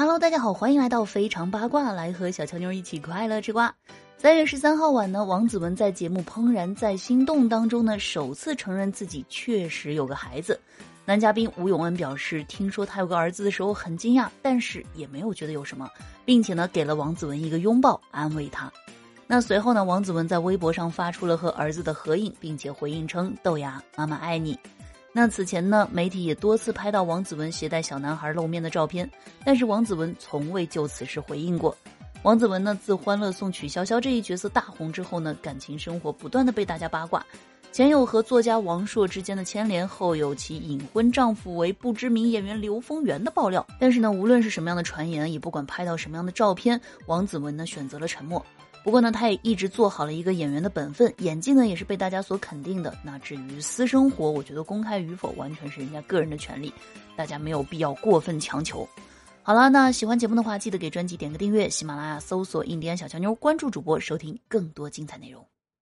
Hello，大家好，欢迎来到非常八卦，来和小乔妞一起快乐吃瓜。三月十三号晚呢，王子文在节目《怦然在心动》当中呢，首次承认自己确实有个孩子。男嘉宾吴永恩表示，听说他有个儿子的时候很惊讶，但是也没有觉得有什么，并且呢，给了王子文一个拥抱，安慰他。那随后呢，王子文在微博上发出了和儿子的合影，并且回应称：“豆芽，妈妈爱你。”那此前呢，媒体也多次拍到王子文携带小男孩露面的照片，但是王子文从未就此事回应过。王子文呢，自《欢乐颂》曲筱绡这一角色大红之后呢，感情生活不断的被大家八卦，前有和作家王朔之间的牵连，后有其隐婚丈夫为不知名演员刘丰源的爆料。但是呢，无论是什么样的传言，也不管拍到什么样的照片，王子文呢选择了沉默。不过呢，他也一直做好了一个演员的本分，演技呢也是被大家所肯定的。那至于私生活，我觉得公开与否完全是人家个人的权利，大家没有必要过分强求。好了，那喜欢节目的话，记得给专辑点个订阅，喜马拉雅搜索“印第安小强妞”，关注主播，收听更多精彩内容。